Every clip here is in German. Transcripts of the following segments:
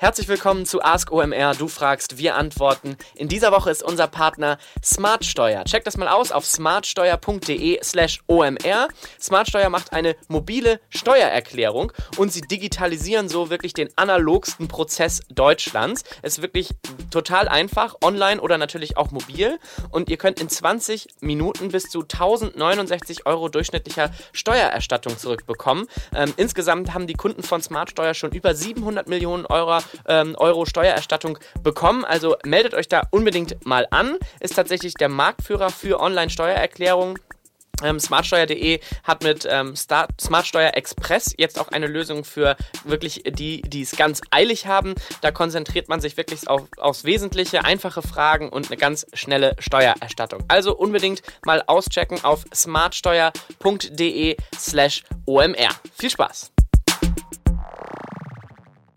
Herzlich willkommen zu Ask OMR. Du fragst, wir antworten. In dieser Woche ist unser Partner Smartsteuer. Check das mal aus auf smartsteuer.de/slash OMR. Smartsteuer macht eine mobile Steuererklärung und sie digitalisieren so wirklich den analogsten Prozess Deutschlands. Es ist wirklich total einfach, online oder natürlich auch mobil. Und ihr könnt in 20 Minuten bis zu 1069 Euro durchschnittlicher Steuererstattung zurückbekommen. Ähm, insgesamt haben die Kunden von Smartsteuer schon über 700 Millionen Euro ähm, Euro Steuererstattung bekommen. Also meldet euch da unbedingt mal an. Ist tatsächlich der Marktführer für Online-Steuererklärungen. Ähm, Smartsteuer.de hat mit ähm, Smartsteuer Express jetzt auch eine Lösung für wirklich die, die es ganz eilig haben. Da konzentriert man sich wirklich auf, aufs Wesentliche, einfache Fragen und eine ganz schnelle Steuererstattung. Also unbedingt mal auschecken auf smartsteuer.de slash OMR. Viel Spaß!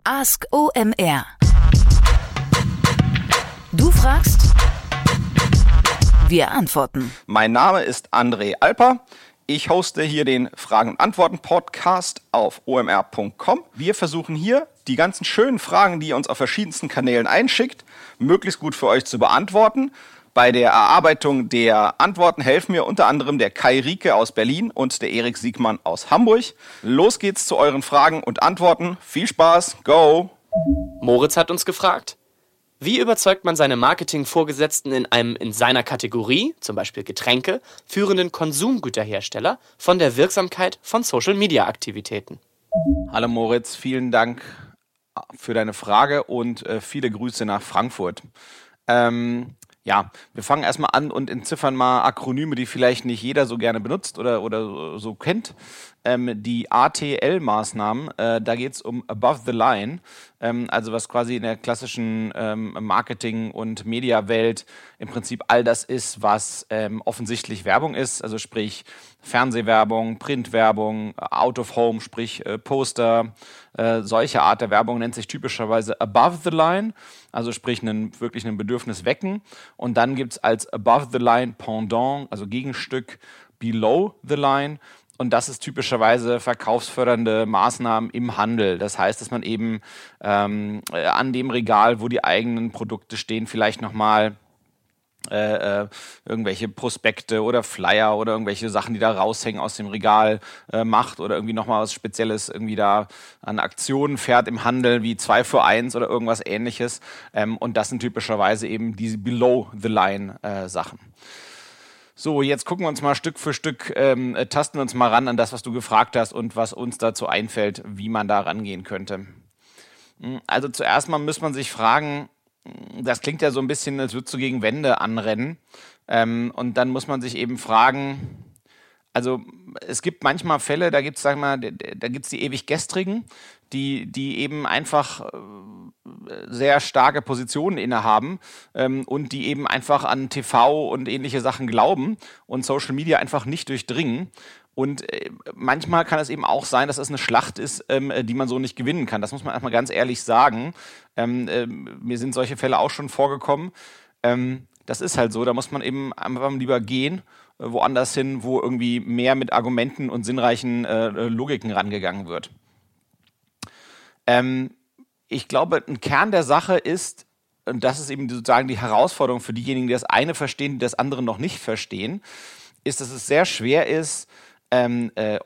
Ask OMR. Du fragst, wir antworten. Mein Name ist André Alper. Ich hoste hier den Fragen- und Antworten-Podcast auf omr.com. Wir versuchen hier, die ganzen schönen Fragen, die ihr uns auf verschiedensten Kanälen einschickt, möglichst gut für euch zu beantworten. Bei der Erarbeitung der Antworten helfen mir unter anderem der Kai Rieke aus Berlin und der Erik Siegmann aus Hamburg. Los geht's zu euren Fragen und Antworten. Viel Spaß, go! Moritz hat uns gefragt, wie überzeugt man seine Marketingvorgesetzten in einem in seiner Kategorie, zum Beispiel Getränke, führenden Konsumgüterhersteller von der Wirksamkeit von Social-Media-Aktivitäten? Hallo Moritz, vielen Dank für deine Frage und äh, viele Grüße nach Frankfurt. Ähm, ja, wir fangen erstmal an und entziffern mal Akronyme, die vielleicht nicht jeder so gerne benutzt oder, oder so kennt. Ähm, die ATL-Maßnahmen, äh, da geht es um Above the Line, ähm, also was quasi in der klassischen ähm, Marketing- und Mediawelt im Prinzip all das ist, was ähm, offensichtlich Werbung ist, also sprich Fernsehwerbung, Printwerbung, Out of Home, sprich äh, Poster, äh, solche Art der Werbung nennt sich typischerweise Above the Line, also sprich einen, wirklich ein Bedürfnis wecken. Und dann gibt es als Above the Line Pendant, also Gegenstück Below the Line. Und das ist typischerweise verkaufsfördernde Maßnahmen im Handel. Das heißt, dass man eben ähm, äh, an dem Regal, wo die eigenen Produkte stehen, vielleicht nochmal äh, äh, irgendwelche Prospekte oder Flyer oder irgendwelche Sachen, die da raushängen aus dem Regal äh, macht oder irgendwie nochmal was Spezielles irgendwie da an Aktionen fährt im Handel wie 2 für 1 oder irgendwas ähnliches. Ähm, und das sind typischerweise eben diese Below-the-Line-Sachen. So, jetzt gucken wir uns mal Stück für Stück, ähm, äh, tasten wir uns mal ran an das, was du gefragt hast und was uns dazu einfällt, wie man da rangehen könnte. Hm, also zuerst mal muss man sich fragen, hm, das klingt ja so ein bisschen, als würdest du gegen Wände anrennen. Ähm, und dann muss man sich eben fragen, also es gibt manchmal Fälle, da gibt es, sag mal, da gibt es die ewig Gestrigen, die, die eben einfach äh, sehr starke Positionen innehaben ähm, und die eben einfach an TV und ähnliche Sachen glauben und Social Media einfach nicht durchdringen. Und äh, manchmal kann es eben auch sein, dass es eine Schlacht ist, ähm, die man so nicht gewinnen kann. Das muss man erstmal ganz ehrlich sagen. Ähm, äh, mir sind solche Fälle auch schon vorgekommen. Ähm, das ist halt so, da muss man eben einfach lieber gehen, äh, woanders hin, wo irgendwie mehr mit Argumenten und sinnreichen äh, Logiken rangegangen wird. Ähm, ich glaube, ein Kern der Sache ist, und das ist eben sozusagen die Herausforderung für diejenigen, die das eine verstehen, die das andere noch nicht verstehen, ist, dass es sehr schwer ist, ähm, äh,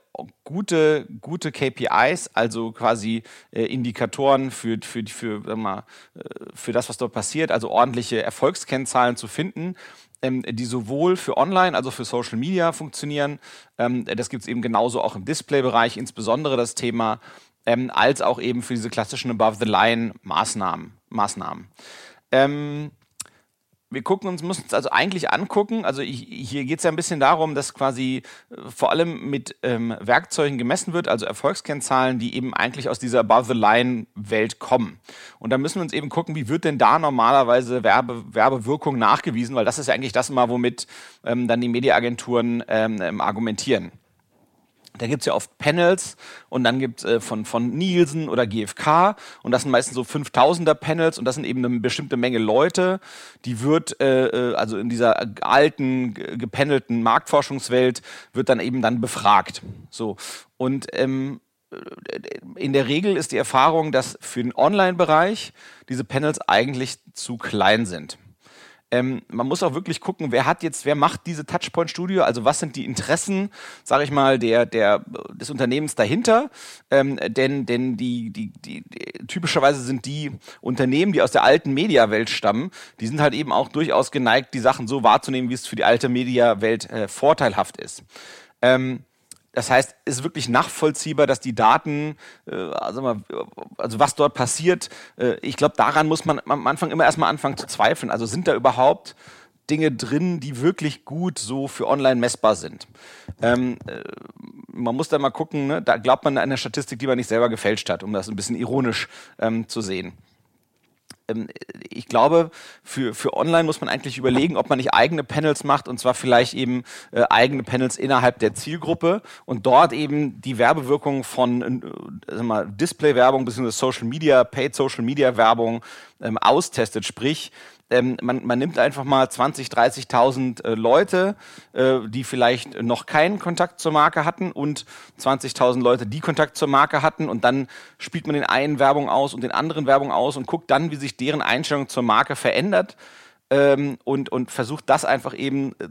gute, gute KPIs, also quasi äh, Indikatoren für, für, für, mal, äh, für das, was dort passiert, also ordentliche Erfolgskennzahlen zu finden, ähm, die sowohl für Online, also für Social Media funktionieren. Ähm, das gibt es eben genauso auch im Display-Bereich, insbesondere das Thema ähm, als auch eben für diese klassischen Above-the-Line-Maßnahmen. Maßnahmen. Ähm, wir gucken uns, müssen uns also eigentlich angucken, also hier geht es ja ein bisschen darum, dass quasi äh, vor allem mit ähm, Werkzeugen gemessen wird, also Erfolgskennzahlen, die eben eigentlich aus dieser Above-the-Line-Welt kommen. Und da müssen wir uns eben gucken, wie wird denn da normalerweise Werbe, Werbewirkung nachgewiesen, weil das ist ja eigentlich das immer, womit ähm, dann die Mediaagenturen ähm, argumentieren. Da gibt es ja oft Panels und dann gibt es äh, von, von Nielsen oder GfK und das sind meistens so 5000er Panels und das sind eben eine bestimmte Menge Leute, die wird, äh, äh also in dieser alten, gepanelten Marktforschungswelt, wird dann eben dann befragt. So. Und ähm, in der Regel ist die Erfahrung, dass für den Online-Bereich diese Panels eigentlich zu klein sind. Ähm, man muss auch wirklich gucken, wer hat jetzt, wer macht diese Touchpoint-Studio, also was sind die Interessen, sage ich mal, der, der, des Unternehmens dahinter. Ähm, denn denn die, die, die, die, typischerweise sind die Unternehmen, die aus der alten Mediawelt stammen, die sind halt eben auch durchaus geneigt, die Sachen so wahrzunehmen, wie es für die alte Mediawelt äh, vorteilhaft ist. Ähm, das heißt, es ist wirklich nachvollziehbar, dass die Daten, also, mal, also was dort passiert, äh, ich glaube, daran muss man am Anfang immer erstmal anfangen zu zweifeln. Also sind da überhaupt Dinge drin, die wirklich gut so für online messbar sind. Ähm, äh, man muss da mal gucken, ne? da glaubt man an eine Statistik, die man nicht selber gefälscht hat, um das ein bisschen ironisch ähm, zu sehen. Ähm, ich glaube, für, für online muss man eigentlich überlegen, ob man nicht eigene Panels macht und zwar vielleicht eben äh, eigene Panels innerhalb der Zielgruppe und dort eben die Werbewirkung von äh, Display-Werbung bzw. Social Media, Paid Social Media Werbung ähm, austestet. Sprich, ähm, man, man nimmt einfach mal 20, 30.000 äh, Leute, äh, die vielleicht noch keinen Kontakt zur Marke hatten und 20.000 Leute, die Kontakt zur Marke hatten und dann spielt man den einen Werbung aus und den anderen Werbung aus und guckt dann, wie sich deren Einstellung zur Marke verändert. Ähm, und, und versucht das einfach eben äh,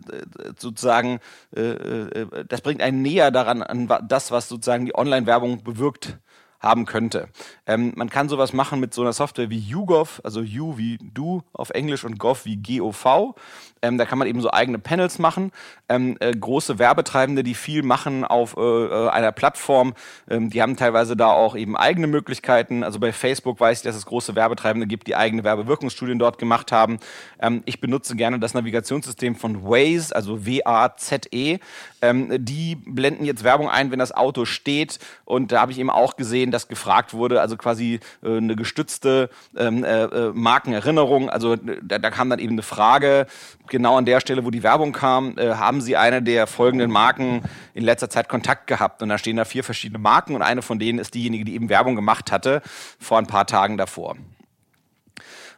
sozusagen, äh, äh, das bringt einen näher daran, an das, was sozusagen die Online-Werbung bewirkt haben könnte. Ähm, man kann sowas machen mit so einer Software wie YouGov, also You wie du auf Englisch und Gov wie GOV. Ähm, da kann man eben so eigene Panels machen. Ähm, äh, große Werbetreibende, die viel machen auf äh, äh, einer Plattform, ähm, die haben teilweise da auch eben eigene Möglichkeiten. Also bei Facebook weiß ich, dass es große Werbetreibende gibt, die eigene Werbewirkungsstudien dort gemacht haben. Ähm, ich benutze gerne das Navigationssystem von Waze, also W-A-Z-E. Ähm, die blenden jetzt Werbung ein, wenn das Auto steht. Und da habe ich eben auch gesehen, dass gefragt wurde, also quasi äh, eine gestützte ähm, äh, äh Markenerinnerung. Also da, da kam dann eben eine Frage, genau an der Stelle, wo die Werbung kam, äh, haben Sie eine der folgenden Marken in letzter Zeit Kontakt gehabt? Und da stehen da vier verschiedene Marken und eine von denen ist diejenige, die eben Werbung gemacht hatte vor ein paar Tagen davor.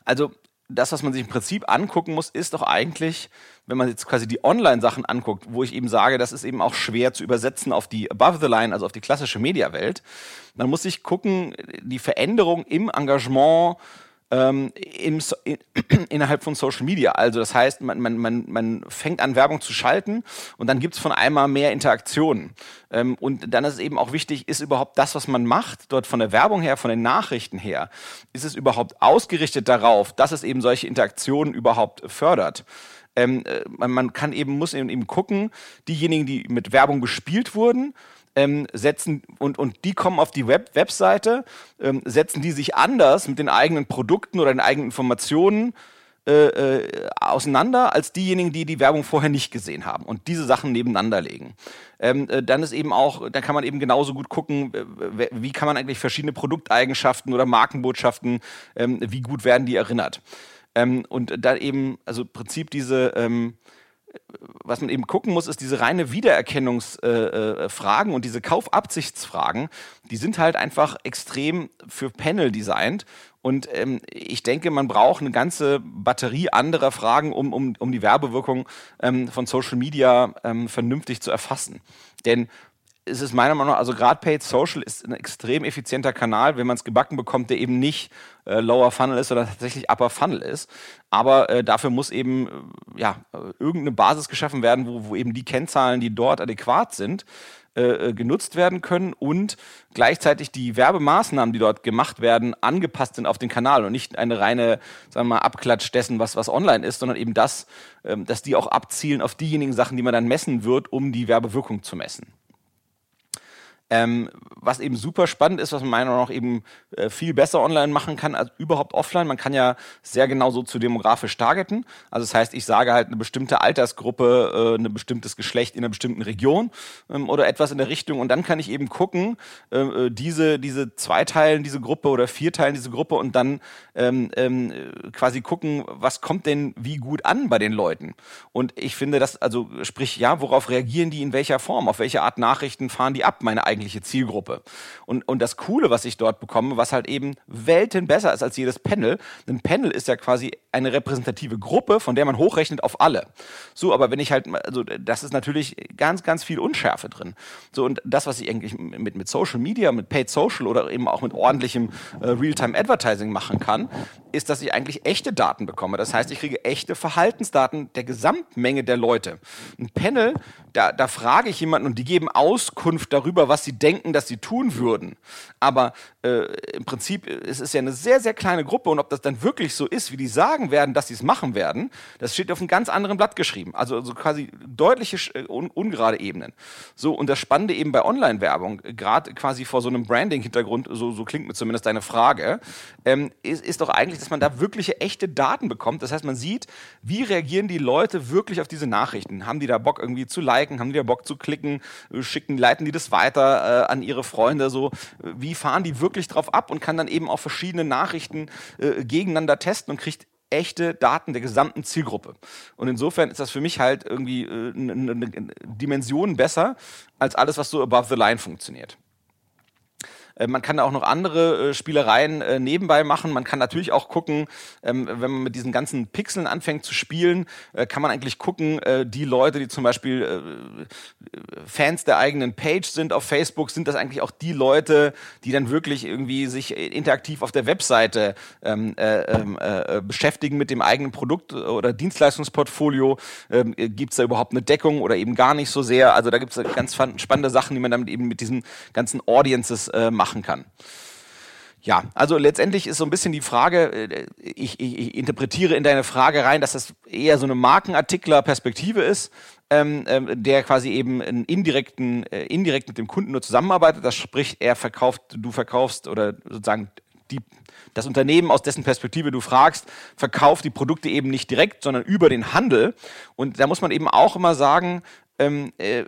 Also das, was man sich im Prinzip angucken muss, ist doch eigentlich, wenn man jetzt quasi die Online-Sachen anguckt, wo ich eben sage, das ist eben auch schwer zu übersetzen auf die Above the Line, also auf die klassische Mediawelt. Man muss sich gucken, die Veränderung im Engagement ähm, im, in, innerhalb von Social Media. Also das heißt, man, man, man, man fängt an, Werbung zu schalten und dann gibt's von einmal mehr Interaktionen. Ähm, und dann ist es eben auch wichtig, ist überhaupt das, was man macht, dort von der Werbung her, von den Nachrichten her, ist es überhaupt ausgerichtet darauf, dass es eben solche Interaktionen überhaupt fördert? Ähm, äh, man, man kann eben, muss eben, eben gucken, diejenigen, die mit Werbung bespielt wurden, ähm, setzen und, und die kommen auf die Web Webseite, ähm, setzen die sich anders mit den eigenen Produkten oder den eigenen Informationen äh, äh, auseinander als diejenigen, die die Werbung vorher nicht gesehen haben und diese Sachen nebeneinander legen. Ähm, äh, dann ist eben auch, dann kann man eben genauso gut gucken, wie kann man eigentlich verschiedene Produkteigenschaften oder Markenbotschaften, ähm, wie gut werden die erinnert. Ähm, und da eben, also im Prinzip diese ähm, was man eben gucken muss, ist diese reine Wiedererkennungsfragen äh, äh, und diese Kaufabsichtsfragen, die sind halt einfach extrem für Panel designt. Und ähm, ich denke, man braucht eine ganze Batterie anderer Fragen, um, um, um die Werbewirkung ähm, von Social Media ähm, vernünftig zu erfassen. Denn es ist meiner Meinung nach, also gerade Paid Social ist ein extrem effizienter Kanal, wenn man es gebacken bekommt, der eben nicht äh, Lower Funnel ist, sondern tatsächlich Upper Funnel ist. Aber äh, dafür muss eben äh, ja, irgendeine Basis geschaffen werden, wo, wo eben die Kennzahlen, die dort adäquat sind, äh, äh, genutzt werden können und gleichzeitig die Werbemaßnahmen, die dort gemacht werden, angepasst sind auf den Kanal und nicht eine reine, sagen wir mal, Abklatsch dessen, was, was online ist, sondern eben das, ähm, dass die auch abzielen auf diejenigen Sachen, die man dann messen wird, um die Werbewirkung zu messen. Ähm, was eben super spannend ist, was man meiner Meinung nach eben äh, viel besser online machen kann als überhaupt offline. Man kann ja sehr genau so zu demografisch targeten. Also das heißt, ich sage halt eine bestimmte Altersgruppe, äh, ein bestimmtes Geschlecht in einer bestimmten Region ähm, oder etwas in der Richtung. Und dann kann ich eben gucken, äh, äh diese, diese zwei Teilen, diese Gruppe oder vier Teilen diese Gruppe und dann ähm, ähm, quasi gucken, was kommt denn wie gut an bei den Leuten. Und ich finde das, also sprich, ja, worauf reagieren die in welcher Form, auf welche Art Nachrichten fahren die ab, meine eigenen eigentliche Zielgruppe. Und, und das Coole, was ich dort bekomme, was halt eben Welten besser ist als jedes Panel, ein Panel ist ja quasi eine repräsentative Gruppe, von der man hochrechnet auf alle. So, aber wenn ich halt, also das ist natürlich ganz, ganz viel Unschärfe drin. So, und das, was ich eigentlich mit, mit Social Media, mit Paid Social oder eben auch mit ordentlichem äh, Real-Time Advertising machen kann, ist, dass ich eigentlich echte Daten bekomme. Das heißt, ich kriege echte Verhaltensdaten der Gesamtmenge der Leute. Ein Panel, da, da frage ich jemanden und die geben Auskunft darüber, was sie denken, dass sie tun würden. Aber äh, im Prinzip es ist ja eine sehr, sehr kleine Gruppe und ob das dann wirklich so ist, wie die sagen werden, dass sie es machen werden, das steht auf einem ganz anderen Blatt geschrieben. Also, also quasi deutliche äh, un ungerade Ebenen. So, und das Spannende eben bei Online-Werbung, gerade quasi vor so einem Branding-Hintergrund, so, so klingt mir zumindest deine Frage, ähm, ist, ist doch eigentlich, dass man da wirkliche echte Daten bekommt. Das heißt, man sieht, wie reagieren die Leute wirklich auf diese Nachrichten. Haben die da Bock irgendwie zu liken, haben die da Bock zu klicken, äh, schicken, leiten die das weiter äh, an ihre Freunde, so, wie fahren die wirklich drauf ab und kann dann eben auch verschiedene Nachrichten äh, gegeneinander testen und kriegt echte Daten der gesamten Zielgruppe. Und insofern ist das für mich halt irgendwie äh, eine Dimension besser als alles, was so above the line funktioniert. Äh, man kann auch noch andere äh, Spielereien äh, nebenbei machen. Man kann natürlich auch gucken, ähm, wenn man mit diesen ganzen Pixeln anfängt zu spielen, kann man eigentlich gucken, die Leute, die zum Beispiel Fans der eigenen Page sind auf Facebook, sind das eigentlich auch die Leute, die dann wirklich irgendwie sich interaktiv auf der Webseite ähm, ähm, beschäftigen mit dem eigenen Produkt oder Dienstleistungsportfolio. Gibt es da überhaupt eine Deckung oder eben gar nicht so sehr? Also da gibt es ganz spannende Sachen, die man damit eben mit diesen ganzen Audiences macht machen kann. Ja, also letztendlich ist so ein bisschen die Frage, äh, ich, ich, ich interpretiere in deine Frage rein, dass das eher so eine Markenartikler-Perspektive ist, ähm, ähm, der quasi eben indirekten, äh, indirekt mit dem Kunden nur zusammenarbeitet. Das spricht, er verkauft, du verkaufst oder sozusagen die, das Unternehmen, aus dessen Perspektive du fragst, verkauft die Produkte eben nicht direkt, sondern über den Handel. Und da muss man eben auch immer sagen, ähm, äh,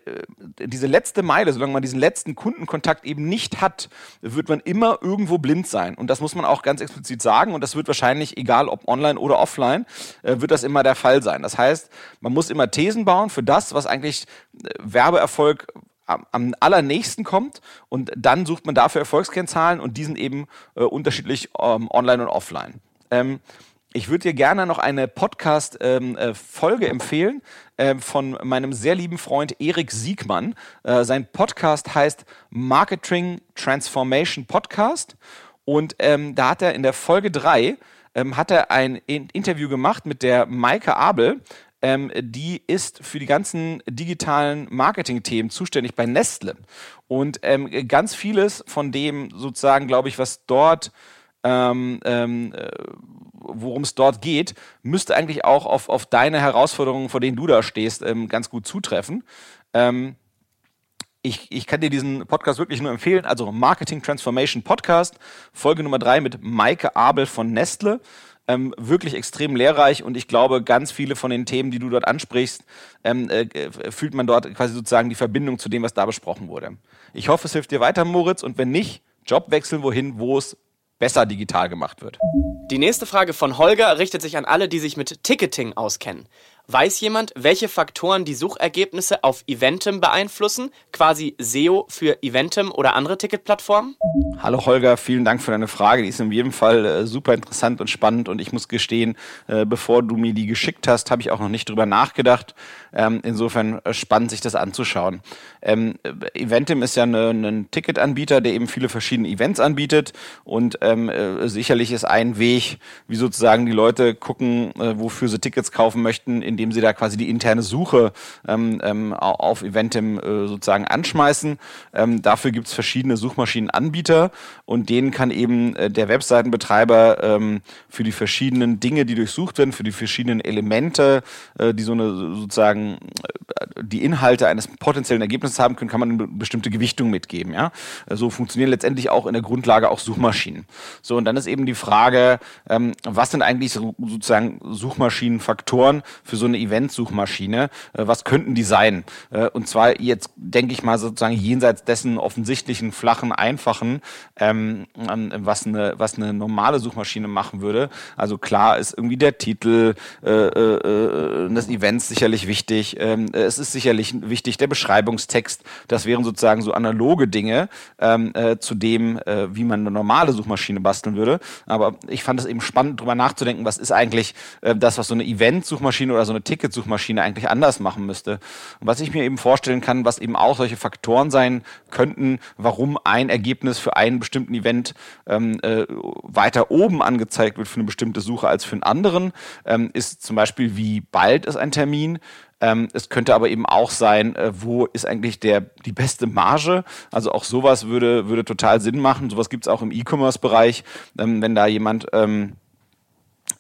diese letzte Meile, solange man diesen letzten Kundenkontakt eben nicht hat, wird man immer irgendwo blind sein. Und das muss man auch ganz explizit sagen. Und das wird wahrscheinlich, egal ob online oder offline, äh, wird das immer der Fall sein. Das heißt, man muss immer Thesen bauen für das, was eigentlich äh, Werbeerfolg am, allernächsten kommt und dann sucht man dafür Erfolgskennzahlen und die sind eben äh, unterschiedlich ähm, online und offline. Ähm, ich würde dir gerne noch eine Podcast-Folge ähm, äh, empfehlen äh, von meinem sehr lieben Freund Erik Siegmann. Äh, sein Podcast heißt Marketing Transformation Podcast. Und ähm, da hat er in der Folge 3 ähm, hat er ein Interview gemacht mit der Maike Abel. Ähm, die ist für die ganzen digitalen Marketing-Themen zuständig bei Nestle. Und ähm, ganz vieles von dem sozusagen, glaube ich, was dort ähm, ähm, äh, worum es dort geht, müsste eigentlich auch auf, auf deine Herausforderungen, vor denen du da stehst, ähm, ganz gut zutreffen. Ähm, ich, ich kann dir diesen Podcast wirklich nur empfehlen. Also Marketing Transformation Podcast, Folge Nummer drei mit Maike Abel von Nestle. Ähm, wirklich extrem lehrreich und ich glaube, ganz viele von den Themen, die du dort ansprichst, ähm, äh, fühlt man dort quasi sozusagen die Verbindung zu dem, was da besprochen wurde. Ich hoffe, es hilft dir weiter, Moritz, und wenn nicht, Job wechseln wohin, wo es besser digital gemacht wird. Die nächste Frage von Holger richtet sich an alle, die sich mit Ticketing auskennen. Weiß jemand, welche Faktoren die Suchergebnisse auf Eventim beeinflussen? Quasi SEO für Eventim oder andere Ticketplattformen? Hallo Holger, vielen Dank für deine Frage. Die ist in jedem Fall äh, super interessant und spannend und ich muss gestehen, äh, bevor du mir die geschickt hast, habe ich auch noch nicht drüber nachgedacht. Ähm, insofern äh, spannend, sich das anzuschauen. Ähm, Eventim ist ja ein ne, Ticketanbieter, der eben viele verschiedene Events anbietet und ähm, äh, sicherlich ist ein Weg, wie sozusagen die Leute gucken, äh, wofür sie Tickets kaufen möchten, indem sie da quasi die interne Suche ähm, ähm, auf Eventim äh, sozusagen anschmeißen. Ähm, dafür gibt es verschiedene Suchmaschinenanbieter und denen kann eben äh, der Webseitenbetreiber ähm, für die verschiedenen Dinge, die durchsucht werden, für die verschiedenen Elemente, äh, die so eine sozusagen äh, die Inhalte eines potenziellen Ergebnisses haben können, kann man eine bestimmte Gewichtung mitgeben. Ja? So funktionieren letztendlich auch in der Grundlage auch Suchmaschinen. So, und dann ist eben die Frage, ähm, was sind eigentlich so, sozusagen Suchmaschinenfaktoren für so eine Eventsuchmaschine? Äh, was könnten die sein? Äh, und zwar jetzt denke ich mal sozusagen jenseits dessen offensichtlichen, flachen, einfachen, ähm, was, eine, was eine normale Suchmaschine machen würde. Also klar ist irgendwie der Titel äh, äh, äh des Events sicherlich wichtig. Ähm, es es ist sicherlich wichtig, der Beschreibungstext, das wären sozusagen so analoge Dinge ähm, äh, zu dem, äh, wie man eine normale Suchmaschine basteln würde. Aber ich fand es eben spannend, darüber nachzudenken, was ist eigentlich äh, das, was so eine Event-Suchmaschine oder so eine Ticket-Suchmaschine eigentlich anders machen müsste. Und was ich mir eben vorstellen kann, was eben auch solche Faktoren sein könnten, warum ein Ergebnis für einen bestimmten Event ähm, äh, weiter oben angezeigt wird für eine bestimmte Suche als für einen anderen, ähm, ist zum Beispiel, wie bald ist ein Termin, ähm, es könnte aber eben auch sein, äh, wo ist eigentlich der, die beste Marge. Also auch sowas würde, würde total Sinn machen. Sowas gibt es auch im E-Commerce-Bereich, ähm, wenn da jemand ähm,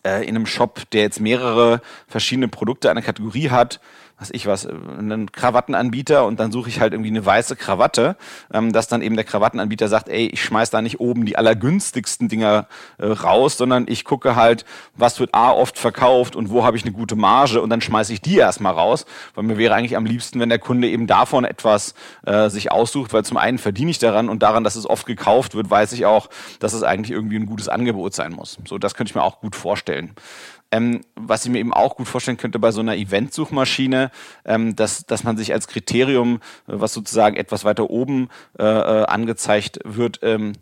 äh, in einem Shop, der jetzt mehrere verschiedene Produkte einer Kategorie hat, was ich was, einen Krawattenanbieter und dann suche ich halt irgendwie eine weiße Krawatte, ähm, dass dann eben der Krawattenanbieter sagt, ey, ich schmeiß da nicht oben die allergünstigsten Dinger äh, raus, sondern ich gucke halt, was wird A oft verkauft und wo habe ich eine gute Marge und dann schmeiße ich die erstmal raus, weil mir wäre eigentlich am liebsten, wenn der Kunde eben davon etwas äh, sich aussucht, weil zum einen verdiene ich daran und daran, dass es oft gekauft wird, weiß ich auch, dass es eigentlich irgendwie ein gutes Angebot sein muss. So, das könnte ich mir auch gut vorstellen. Ähm, was ich mir eben auch gut vorstellen könnte bei so einer Event-Suchmaschine, ähm, dass, dass man sich als Kriterium, äh, was sozusagen etwas weiter oben äh, äh angezeigt wird, ähm,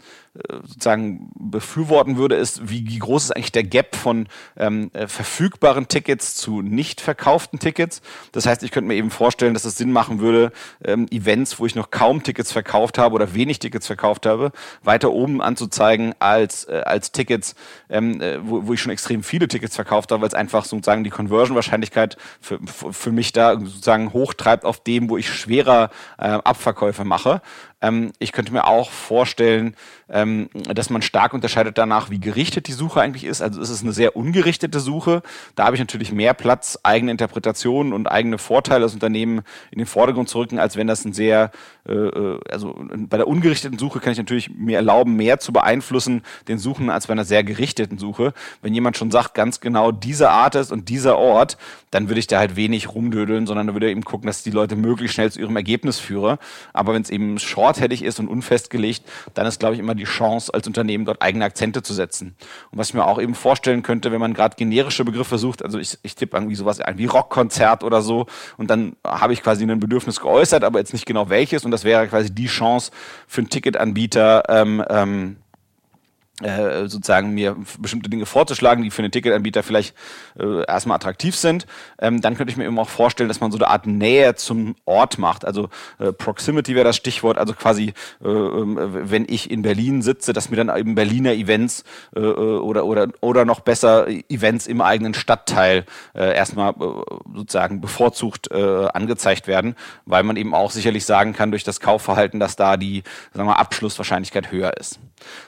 sozusagen befürworten würde, ist, wie, wie groß ist eigentlich der Gap von ähm, äh, verfügbaren Tickets zu nicht verkauften Tickets. Das heißt, ich könnte mir eben vorstellen, dass es Sinn machen würde, ähm, Events, wo ich noch kaum Tickets verkauft habe oder wenig Tickets verkauft habe, weiter oben anzuzeigen als, äh, als Tickets, ähm, äh, wo, wo ich schon extrem viele Tickets verkauft habe, weil es einfach sozusagen die Conversion-Wahrscheinlichkeit für, für mich da sozusagen hochtreibt auf dem, wo ich schwerer äh, Abverkäufe mache. Ähm, ich könnte mir auch vorstellen, ähm, dass man stark unterscheidet danach, wie gerichtet die Suche eigentlich ist. Also ist es eine sehr ungerichtete Suche. Da habe ich natürlich mehr Platz, eigene Interpretationen und eigene Vorteile als Unternehmen in den Vordergrund zu rücken, als wenn das ein sehr, äh, äh, also bei der ungerichteten Suche kann ich natürlich mir erlauben, mehr zu beeinflussen den Suchen als bei einer sehr gerichteten Suche. Wenn jemand schon sagt, ganz genau diese Art ist und dieser Ort, dann würde ich da halt wenig rumdödeln, sondern würde eben gucken, dass die Leute möglichst schnell zu ihrem Ergebnis führe. Aber wenn es eben shortheaded ist und unfestgelegt, dann ist, glaube ich, immer die Chance, als Unternehmen dort eigene Akzente zu setzen. Und was ich mir auch eben vorstellen könnte, wenn man gerade generische Begriffe sucht, also ich, ich tippe irgendwie sowas ein wie Rockkonzert oder so, und dann habe ich quasi ein Bedürfnis geäußert, aber jetzt nicht genau welches, und das wäre quasi die Chance für einen Ticketanbieter, ähm, ähm, äh, sozusagen mir bestimmte Dinge vorzuschlagen, die für einen Ticketanbieter vielleicht äh, erstmal attraktiv sind. Ähm, dann könnte ich mir eben auch vorstellen, dass man so eine Art Nähe zum Ort macht. Also äh, Proximity wäre das Stichwort. Also quasi, äh, ähm, wenn ich in Berlin sitze, dass mir dann eben Berliner Events äh, äh, oder oder oder noch besser Events im eigenen Stadtteil äh, erstmal äh, sozusagen bevorzugt äh, angezeigt werden, weil man eben auch sicherlich sagen kann durch das Kaufverhalten, dass da die sagen wir, Abschlusswahrscheinlichkeit höher ist.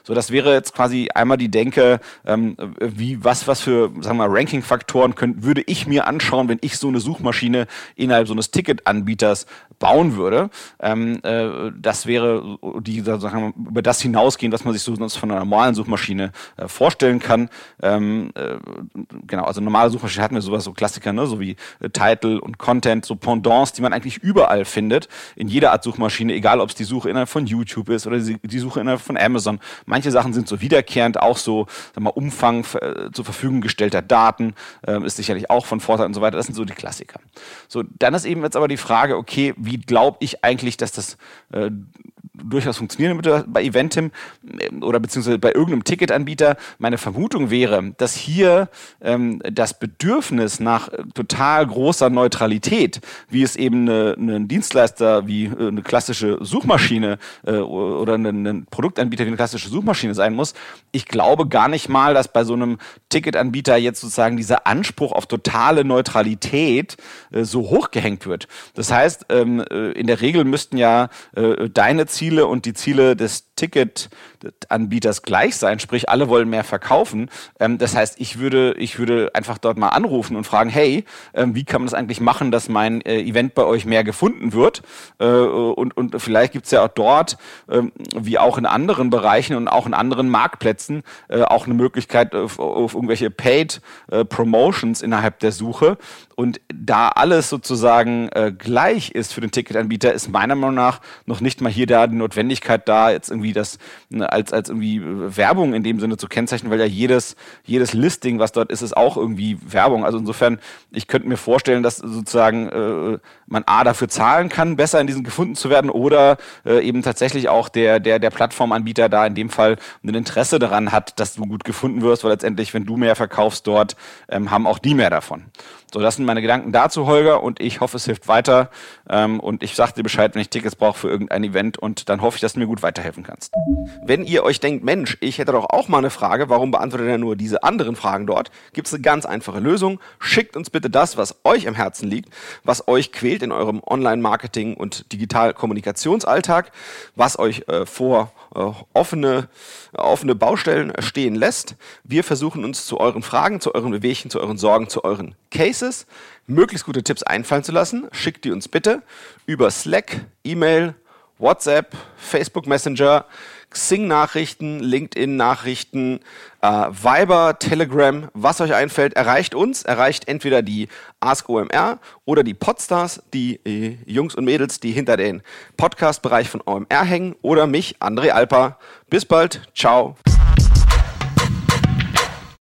So, das wäre jetzt quasi einmal die Denke, ähm, wie, was, was für, sagen wir mal, Ranking-Faktoren würde ich mir anschauen, wenn ich so eine Suchmaschine innerhalb so eines Ticketanbieters bauen würde. Ähm, äh, das wäre die, sagen wir, über das hinausgehen, was man sich so von einer normalen Suchmaschine äh, vorstellen kann. Ähm, äh, genau, also normale Suchmaschine hatten wir sowas, so Klassiker, ne, so wie äh, Title und Content, so Pendants, die man eigentlich überall findet, in jeder Art Suchmaschine, egal ob es die Suche innerhalb von YouTube ist oder die Suche innerhalb von Amazon Manche Sachen sind so wiederkehrend, auch so sag mal, Umfang äh, zur Verfügung gestellter Daten äh, ist sicherlich auch von Vorteil und so weiter. Das sind so die Klassiker. So, dann ist eben jetzt aber die Frage, okay, wie glaube ich eigentlich, dass das äh, durchaus funktionieren würde bei Eventim äh, oder beziehungsweise bei irgendeinem Ticketanbieter. Meine Vermutung wäre, dass hier ähm, das Bedürfnis nach äh, total großer Neutralität, wie es eben ein Dienstleister wie äh, eine klassische Suchmaschine äh, oder ein, Produktanbieter wie eine klassische Suchmaschine sein muss, ich glaube gar nicht mal, dass bei so einem Ticketanbieter jetzt sozusagen dieser Anspruch auf totale Neutralität äh, so hochgehängt wird. Das heißt, ähm, äh, in der Regel müssten ja äh, deine Ziele und die Ziele des Ticketanbieters gleich sein, sprich alle wollen mehr verkaufen. Ähm, das heißt, ich würde, ich würde einfach dort mal anrufen und fragen, hey, ähm, wie kann man das eigentlich machen, dass mein äh, Event bei euch mehr gefunden wird? Äh, und, und vielleicht gibt's ja auch dort, ähm, wie auch in anderen Bereichen und auch in anderen Marktplätzen, äh, auch eine Möglichkeit auf, auf irgendwelche Paid äh, Promotions innerhalb der Suche. Und da alles sozusagen äh, gleich ist für den Ticketanbieter, ist meiner Meinung nach noch nicht mal hier da die Notwendigkeit da, jetzt irgendwie irgendwie das ne, als, als irgendwie äh, Werbung in dem Sinne zu kennzeichnen, weil ja jedes, jedes Listing, was dort ist, ist auch irgendwie Werbung. Also insofern, ich könnte mir vorstellen, dass sozusagen äh, man A dafür zahlen kann, besser in diesen gefunden zu werden oder äh, eben tatsächlich auch der, der, der Plattformanbieter da in dem Fall ein Interesse daran hat, dass du gut gefunden wirst, weil letztendlich, wenn du mehr verkaufst dort, ähm, haben auch die mehr davon. So, das sind meine Gedanken dazu, Holger, und ich hoffe, es hilft weiter. Ähm, und ich sage dir Bescheid, wenn ich Tickets brauche für irgendein Event und dann hoffe ich, dass du mir gut weiterhelfen kannst. Wenn ihr euch denkt, Mensch, ich hätte doch auch mal eine Frage, warum beantwortet er nur diese anderen Fragen dort? Gibt es eine ganz einfache Lösung. Schickt uns bitte das, was euch am Herzen liegt, was euch quält in eurem Online-Marketing und Digital-Kommunikationsalltag, was euch äh, vor äh, offene, offene Baustellen stehen lässt. Wir versuchen uns zu euren Fragen, zu euren Bewegchen, zu euren Sorgen, zu euren Cases möglichst gute Tipps einfallen zu lassen. Schickt die uns bitte über Slack, E-Mail, WhatsApp, Facebook Messenger, Xing-Nachrichten, LinkedIn-Nachrichten, äh, Viber, Telegram, was euch einfällt, erreicht uns, erreicht entweder die Ask OMR oder die Podstars, die äh, Jungs und Mädels, die hinter den Podcast-Bereich von OMR hängen, oder mich, André Alper. Bis bald, ciao.